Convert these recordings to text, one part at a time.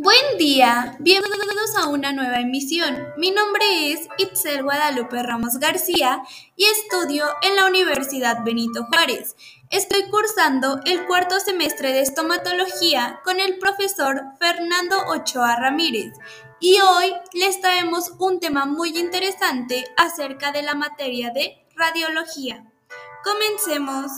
Buen día, bienvenidos a una nueva emisión. Mi nombre es Itzel Guadalupe Ramos García y estudio en la Universidad Benito Juárez. Estoy cursando el cuarto semestre de estomatología con el profesor Fernando Ochoa Ramírez y hoy les traemos un tema muy interesante acerca de la materia de radiología. Comencemos.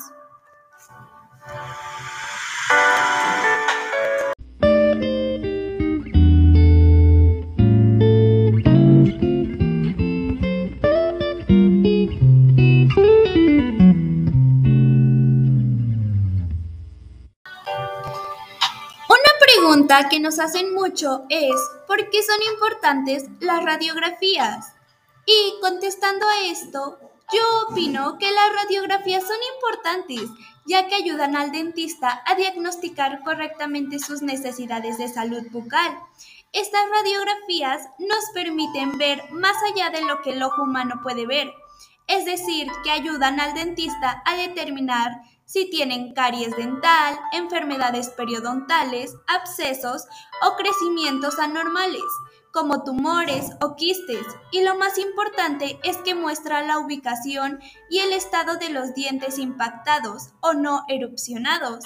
Pregunta que nos hacen mucho es ¿por qué son importantes las radiografías? Y contestando a esto, yo opino que las radiografías son importantes, ya que ayudan al dentista a diagnosticar correctamente sus necesidades de salud bucal. Estas radiografías nos permiten ver más allá de lo que el ojo humano puede ver, es decir, que ayudan al dentista a determinar si tienen caries dental, enfermedades periodontales, abscesos o crecimientos anormales, como tumores o quistes, y lo más importante es que muestra la ubicación y el estado de los dientes impactados o no erupcionados.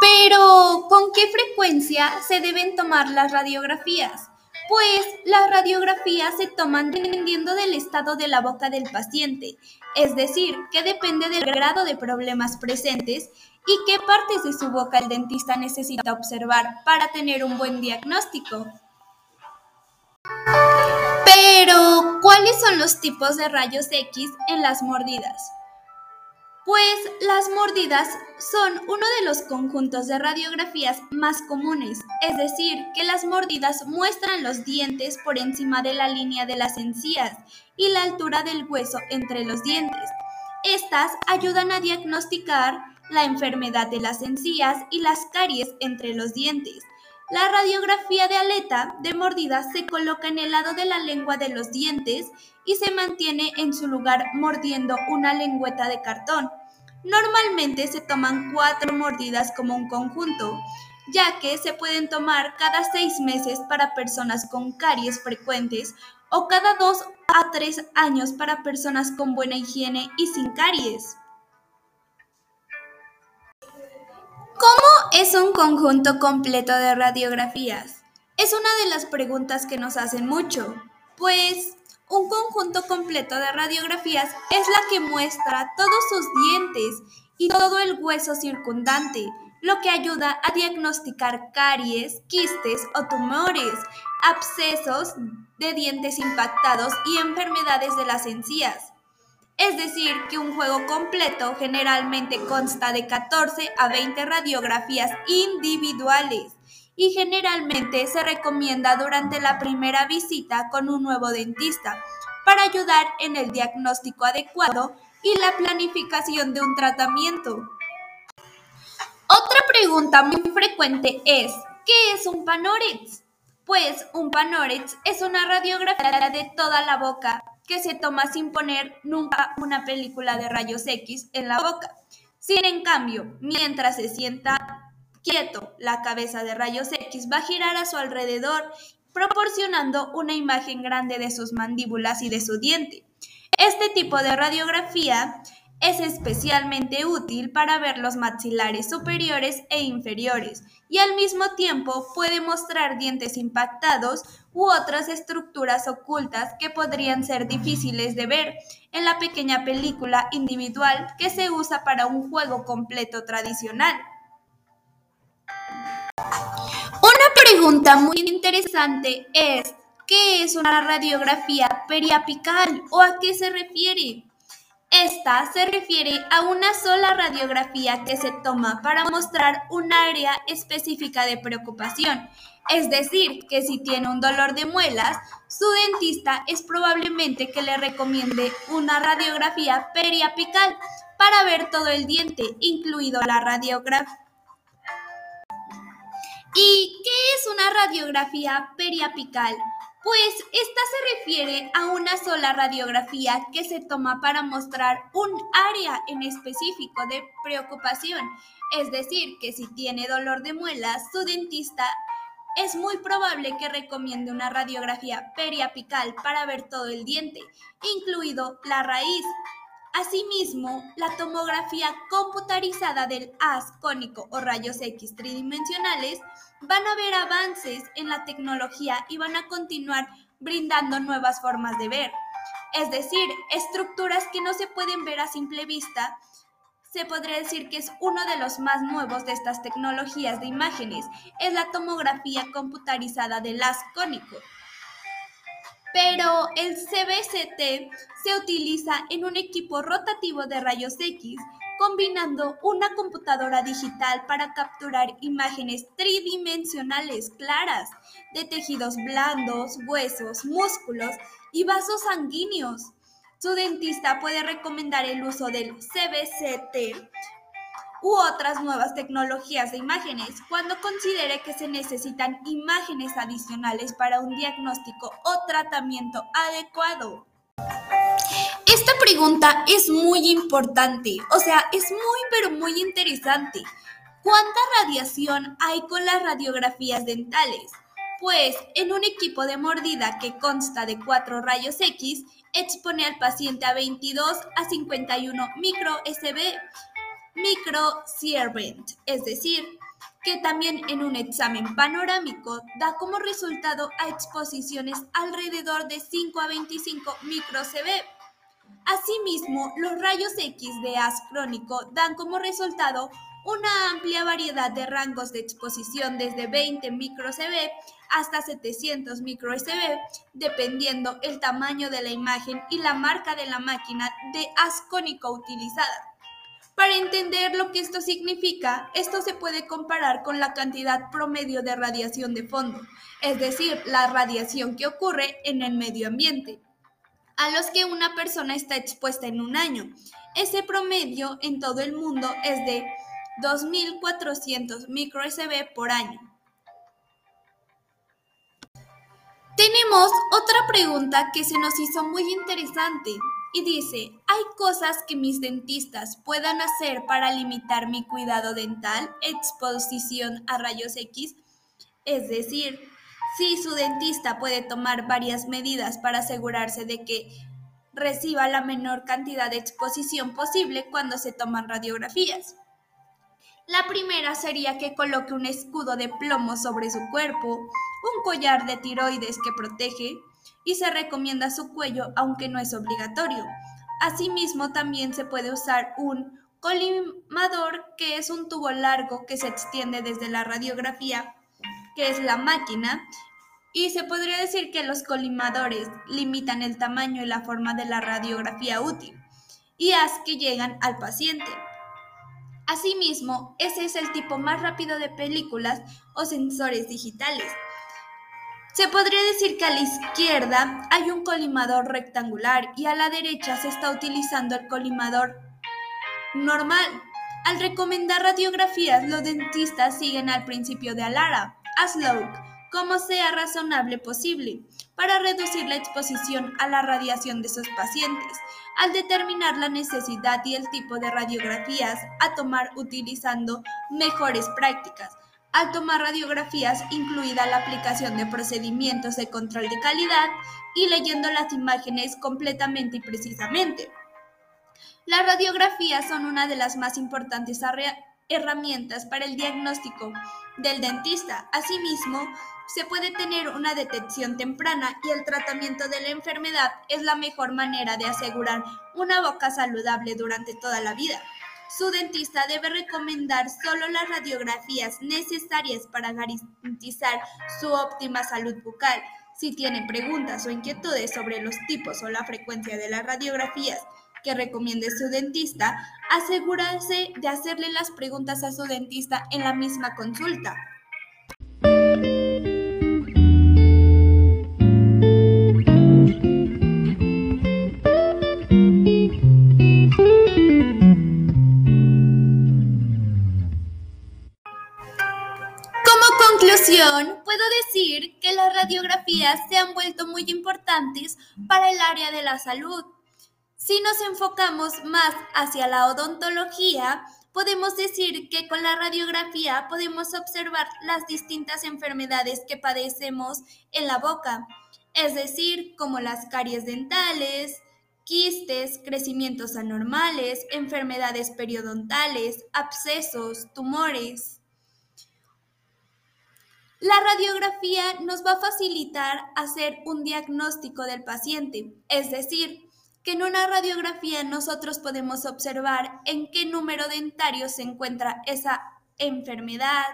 Pero, ¿con qué frecuencia se deben tomar las radiografías? Pues las radiografías se toman dependiendo del estado de la boca del paciente, es decir, que depende del grado de problemas presentes y qué partes de su boca el dentista necesita observar para tener un buen diagnóstico. Pero, ¿cuáles son los tipos de rayos X en las mordidas? Pues las mordidas son uno de los conjuntos de radiografías más comunes, es decir, que las mordidas muestran los dientes por encima de la línea de las encías y la altura del hueso entre los dientes. Estas ayudan a diagnosticar la enfermedad de las encías y las caries entre los dientes. La radiografía de aleta de mordida se coloca en el lado de la lengua de los dientes y se mantiene en su lugar mordiendo una lengüeta de cartón. Normalmente se toman cuatro mordidas como un conjunto, ya que se pueden tomar cada seis meses para personas con caries frecuentes o cada dos a tres años para personas con buena higiene y sin caries. ¿Cómo es un conjunto completo de radiografías? Es una de las preguntas que nos hacen mucho, pues un conjunto completo de radiografías es la que muestra todos sus dientes y todo el hueso circundante, lo que ayuda a diagnosticar caries, quistes o tumores, abscesos de dientes impactados y enfermedades de las encías. Es decir, que un juego completo generalmente consta de 14 a 20 radiografías individuales y generalmente se recomienda durante la primera visita con un nuevo dentista para ayudar en el diagnóstico adecuado y la planificación de un tratamiento. Otra pregunta muy frecuente es, ¿qué es un panorex? Pues un panorex es una radiografía de toda la boca que se toma sin poner nunca una película de rayos X en la boca. Sin en cambio, mientras se sienta quieto, la cabeza de rayos X va a girar a su alrededor, proporcionando una imagen grande de sus mandíbulas y de su diente. Este tipo de radiografía es especialmente útil para ver los maxilares superiores e inferiores y al mismo tiempo puede mostrar dientes impactados u otras estructuras ocultas que podrían ser difíciles de ver en la pequeña película individual que se usa para un juego completo tradicional. Una pregunta muy interesante es, ¿qué es una radiografía periapical o a qué se refiere? Esta se refiere a una sola radiografía que se toma para mostrar un área específica de preocupación. Es decir, que si tiene un dolor de muelas, su dentista es probablemente que le recomiende una radiografía periapical para ver todo el diente, incluido la radiografía. ¿Y qué es una radiografía periapical? Pues esta se refiere a una sola radiografía que se toma para mostrar un área en específico de preocupación. Es decir, que si tiene dolor de muelas, su dentista es muy probable que recomiende una radiografía periapical para ver todo el diente, incluido la raíz. Asimismo, la tomografía computarizada del haz cónico o rayos X tridimensionales van a ver avances en la tecnología y van a continuar brindando nuevas formas de ver. Es decir, estructuras que no se pueden ver a simple vista. Se podría decir que es uno de los más nuevos de estas tecnologías de imágenes, es la tomografía computarizada del haz cónico. Pero el CBCT se utiliza en un equipo rotativo de rayos X combinando una computadora digital para capturar imágenes tridimensionales claras de tejidos blandos, huesos, músculos y vasos sanguíneos. Su dentista puede recomendar el uso del CBCT u otras nuevas tecnologías de imágenes cuando considere que se necesitan imágenes adicionales para un diagnóstico o tratamiento adecuado. Esta pregunta es muy importante, o sea, es muy pero muy interesante. ¿Cuánta radiación hay con las radiografías dentales? Pues en un equipo de mordida que consta de cuatro rayos X, expone al paciente a 22 a 51 micro SB, micro Siervent, es decir, que también en un examen panorámico da como resultado a exposiciones alrededor de 5 a 25 micro CB. Asimismo, los rayos X de haz crónico dan como resultado una amplia variedad de rangos de exposición desde 20 microCV hasta 700 microSV, dependiendo el tamaño de la imagen y la marca de la máquina de haz cónico utilizada. Para entender lo que esto significa, esto se puede comparar con la cantidad promedio de radiación de fondo, es decir, la radiación que ocurre en el medio ambiente a los que una persona está expuesta en un año. Ese promedio en todo el mundo es de 2.400 microSV por año. Tenemos otra pregunta que se nos hizo muy interesante y dice, ¿hay cosas que mis dentistas puedan hacer para limitar mi cuidado dental, exposición a rayos X? Es decir, Sí, su dentista puede tomar varias medidas para asegurarse de que reciba la menor cantidad de exposición posible cuando se toman radiografías. La primera sería que coloque un escudo de plomo sobre su cuerpo, un collar de tiroides que protege y se recomienda su cuello aunque no es obligatorio. Asimismo también se puede usar un colimador que es un tubo largo que se extiende desde la radiografía que es la máquina, y se podría decir que los colimadores limitan el tamaño y la forma de la radiografía útil y haz que llegan al paciente. Asimismo, ese es el tipo más rápido de películas o sensores digitales. Se podría decir que a la izquierda hay un colimador rectangular y a la derecha se está utilizando el colimador normal. Al recomendar radiografías, los dentistas siguen al principio de Alara, Aslow, como sea razonable posible, para reducir la exposición a la radiación de sus pacientes, al determinar la necesidad y el tipo de radiografías a tomar utilizando mejores prácticas. Al tomar radiografías, incluida la aplicación de procedimientos de control de calidad y leyendo las imágenes completamente y precisamente. Las radiografías son una de las más importantes herramientas para el diagnóstico del dentista. Asimismo, se puede tener una detección temprana y el tratamiento de la enfermedad es la mejor manera de asegurar una boca saludable durante toda la vida. Su dentista debe recomendar solo las radiografías necesarias para garantizar su óptima salud bucal. Si tiene preguntas o inquietudes sobre los tipos o la frecuencia de las radiografías que recomiende su dentista, asegúrese de hacerle las preguntas a su dentista en la misma consulta. Radiografías se han vuelto muy importantes para el área de la salud. Si nos enfocamos más hacia la odontología, podemos decir que con la radiografía podemos observar las distintas enfermedades que padecemos en la boca, es decir, como las caries dentales, quistes, crecimientos anormales, enfermedades periodontales, abscesos, tumores. La radiografía nos va a facilitar hacer un diagnóstico del paciente, es decir, que en una radiografía nosotros podemos observar en qué número dentario se encuentra esa enfermedad,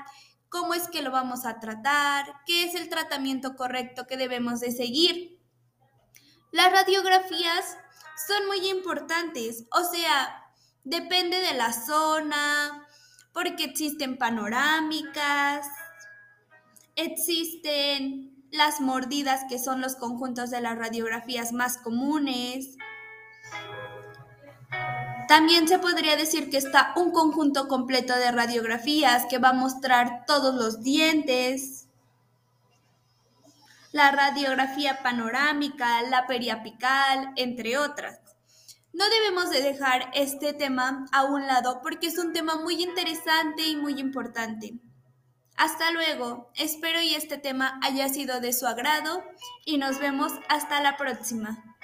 cómo es que lo vamos a tratar, qué es el tratamiento correcto que debemos de seguir. Las radiografías son muy importantes, o sea, depende de la zona, porque existen panorámicas, Existen las mordidas, que son los conjuntos de las radiografías más comunes. También se podría decir que está un conjunto completo de radiografías que va a mostrar todos los dientes, la radiografía panorámica, la periapical, entre otras. No debemos de dejar este tema a un lado porque es un tema muy interesante y muy importante. Hasta luego, espero y este tema haya sido de su agrado y nos vemos hasta la próxima.